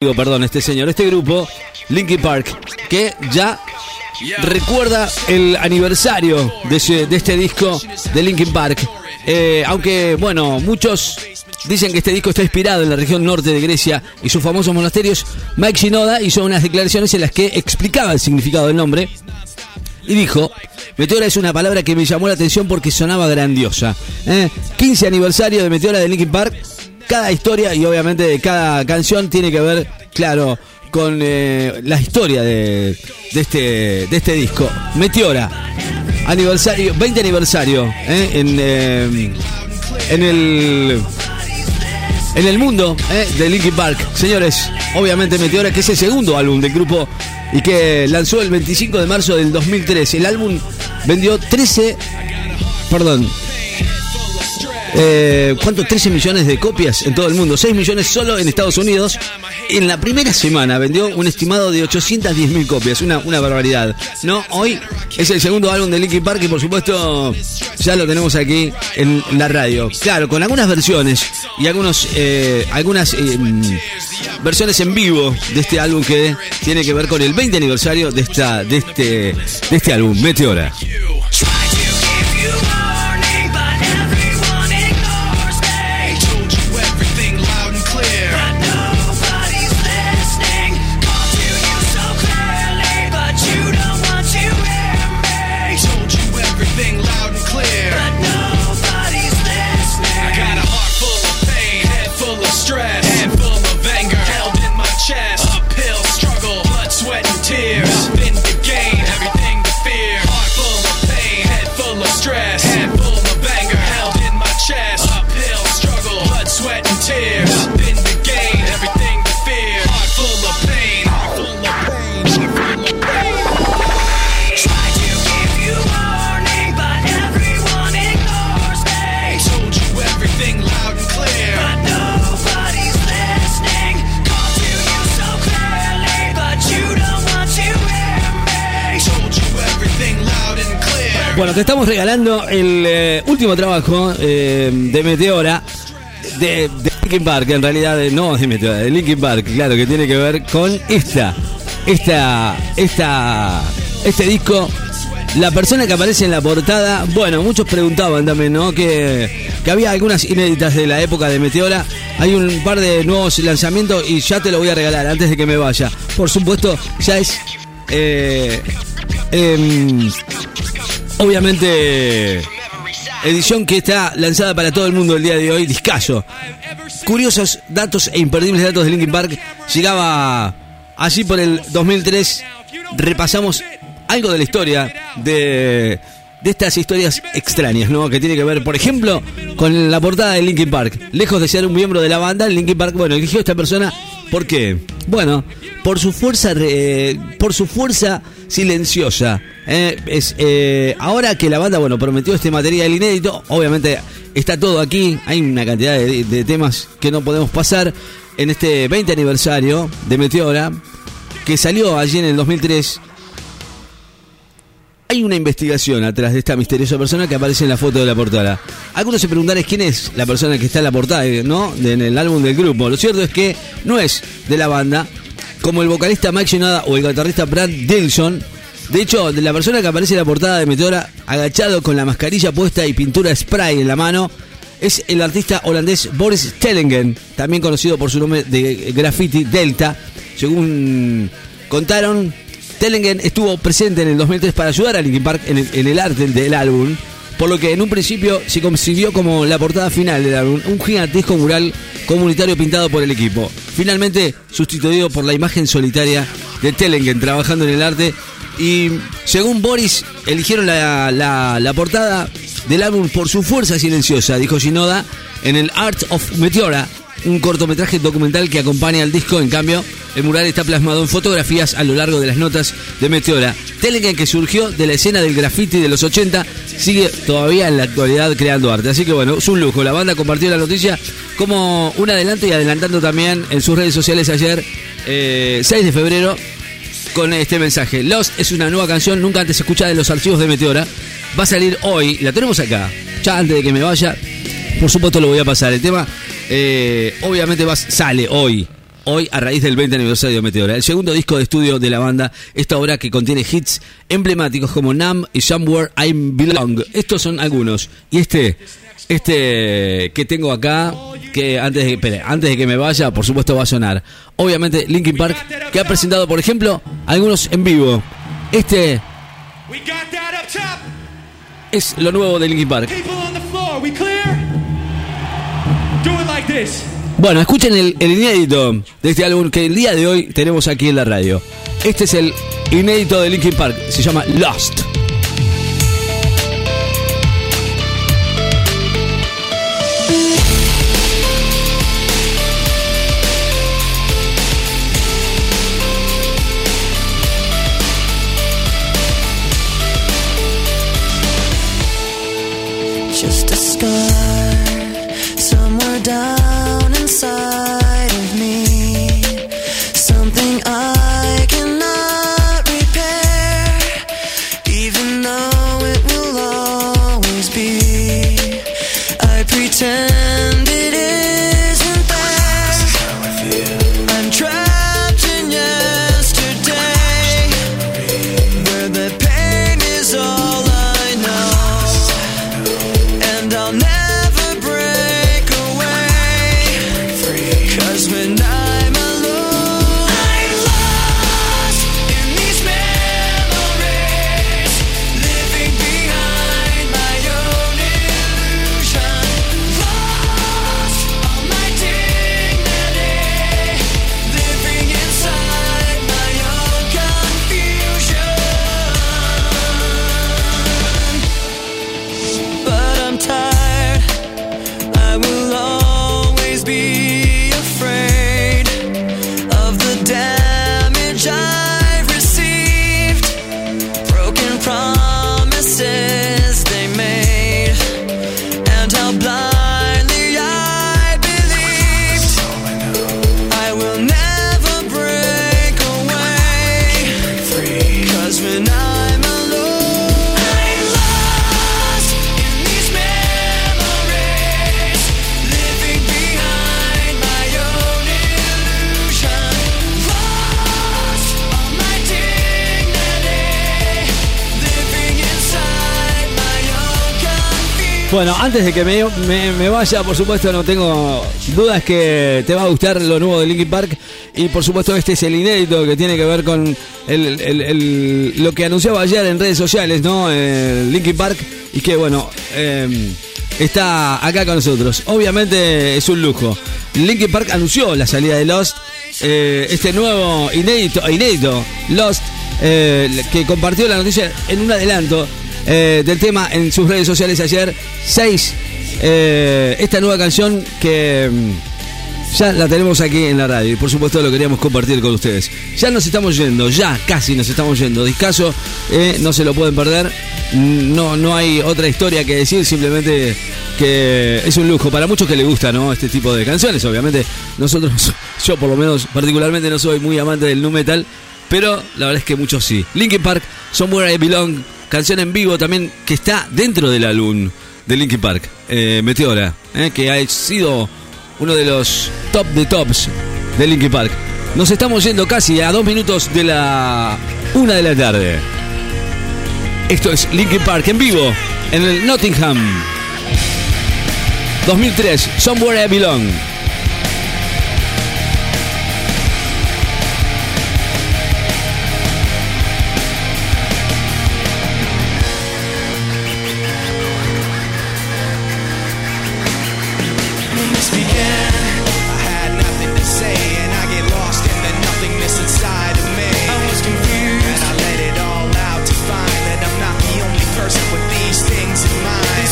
perdón, este señor, este grupo, Linkin Park, que ya recuerda el aniversario de este disco de Linkin Park. Eh, aunque, bueno, muchos dicen que este disco está inspirado en la región norte de Grecia y sus famosos monasterios, Mike Shinoda hizo unas declaraciones en las que explicaba el significado del nombre y dijo, Meteora es una palabra que me llamó la atención porque sonaba grandiosa. ¿eh? 15 aniversario de Meteora de Linkin Park. Cada historia y obviamente cada canción tiene que ver, claro, con eh, la historia de, este, este disco. Meteora, aniversario, 20 aniversario ¿eh? en, eh, en el en el mundo ¿eh? de Linkin Park. Señores, obviamente Meteora, que es el segundo álbum del grupo y que lanzó el 25 de marzo del 2003. El álbum vendió 13, perdón, eh, ¿cuánto? 13 millones de copias en todo el mundo, 6 millones solo en Estados Unidos. En la primera semana vendió un estimado de 810 mil copias, una, una barbaridad. No, hoy es el segundo álbum de Linkin Park y por supuesto ya lo tenemos aquí en la radio. Claro, con algunas versiones y algunos, eh, algunas eh, mm, versiones en vivo de este álbum que tiene que ver con el 20 aniversario de esta, de este, de este álbum, Meteora. Bueno, te estamos regalando el eh, último trabajo eh, de Meteora, de, de Linkin Park, en realidad de- no de Meteora, de Linkin Park, claro, que tiene que ver con esta, esta, esta, este disco. La persona que aparece en la portada, bueno, muchos preguntaban también, ¿no? Que, que había algunas inéditas de la época de Meteora. Hay un par de nuevos lanzamientos y ya te lo voy a regalar antes de que me vaya. Por supuesto, ya es eh, em, obviamente edición que está lanzada para todo el mundo el día de hoy, Discayo. Curiosos datos e imperdibles datos de Linkin Park. Llegaba allí por el 2003. Repasamos algo de la historia de, de estas historias extrañas, ¿no? Que tiene que ver, por ejemplo, con la portada de Linkin Park. Lejos de ser un miembro de la banda, Linkin Park, bueno, eligió a esta persona. ¿Por qué? Bueno, por su fuerza, re- por su fuerza silenciosa. ¿eh? eh, ahora que la banda, bueno, prometió este material inédito, obviamente está todo aquí. Hay una cantidad de, de temas que no podemos pasar en este 20 aniversario de Meteora, que salió allí en el 2003. Hay una investigación atrás de esta misteriosa persona que aparece en la foto de la portada. Algunos se preguntarán quién es la persona que está en la portada, ¿no? En el álbum del grupo. Lo cierto es que no es de la banda, como el vocalista Mike Shinoda o el guitarrista Brad Dilson. De hecho, de la persona que aparece en la portada de Meteora, agachado con la mascarilla puesta y pintura spray en la mano, es el artista holandés Boris Tellingen, también conocido por su nombre de graffiti Delta. Según contaron, Tellingen estuvo presente en el 2003 para ayudar a Linkin Park en el, arte del álbum, por lo que en un principio se concibió como la portada final del álbum, un gigantesco mural comunitario pintado por el equipo. Finalmente sustituido por la imagen solitaria de Tellingen trabajando en el arte y según Boris eligieron la, la- la portada del álbum por su fuerza silenciosa, dijo Shinoda, en el Art of Meteora, un cortometraje documental que acompaña al disco. En cambio, el mural está plasmado en fotografías a lo largo de las notas de Meteora. Tellingen, que surgió de la escena del graffiti de los 80, sigue todavía en la actualidad creando arte. Así que bueno, es un lujo. La banda compartió la noticia como un adelanto y adelantando también en sus redes sociales ayer, eh, 6 de febrero, con este mensaje. Lost es una nueva canción nunca antes escuchada de los archivos de Meteora. Va a salir hoy, la tenemos acá. Ya antes de que me vaya, por supuesto lo voy a pasar. El tema, eh, obviamente, va, sale hoy. hoy a raíz del 20 aniversario de Meteora. El segundo disco de estudio de la banda, esta obra que contiene hits emblemáticos como Numb y Somewhere I Belong. Estos son algunos. Y este, este que tengo acá, que antes de, espere, antes de que me vaya, por supuesto va a sonar. Obviamente Linkin Park, que ha presentado, por ejemplo, algunos en vivo. Este es lo nuevo de Linkin Park. Bueno, escuchen el, el inédito de este álbum que el día de hoy tenemos aquí en la radio. Este es el inédito de Linkin Park, se llama Lost. Just a scar pretend it isn't there. I'm trapped in yesterday, where the pain is all I know and I'll never break away. Cause when I'm Bueno, antes de que me, vaya, por supuesto, no tengo dudas que te va a gustar lo nuevo de Linkin Park. Y por supuesto, este es el inédito que tiene que ver con el- el- el- lo que anunciaba ayer en redes sociales, ¿no? Eh, Linkin Park. Y que, bueno, eh, está acá con nosotros. Obviamente es un lujo. Linkin Park anunció la salida de Lost. eh, este nuevo inédito, inédito Lost, eh, que compartió la noticia en un adelanto eh, del tema en sus redes sociales ayer. 6. esta nueva canción que mm, ya la tenemos aquí en la radio y por supuesto lo queríamos compartir con ustedes. Ya nos estamos yendo, ya casi nos estamos yendo. Discaso, eh, no se lo pueden perder. Mm, No, no hay otra historia que decir, simplemente que es un lujo para muchos que les gusta, ¿no? Este tipo de canciones. Obviamente, nosotros, yo por lo menos particularmente no soy muy amante del nu metal, pero la verdad es que muchos sí. Linkin Park, Somewhere I Belong, canción en vivo también que está dentro del álbum de Linkin Park, eh, Meteora, eh, que ha sido uno de los top de tops de Linkin Park. Nos estamos yendo casi a dos minutos de la una de la tarde. Esto es Linkin Park en vivo en el Nottingham. 2003, Somewhere I Belong.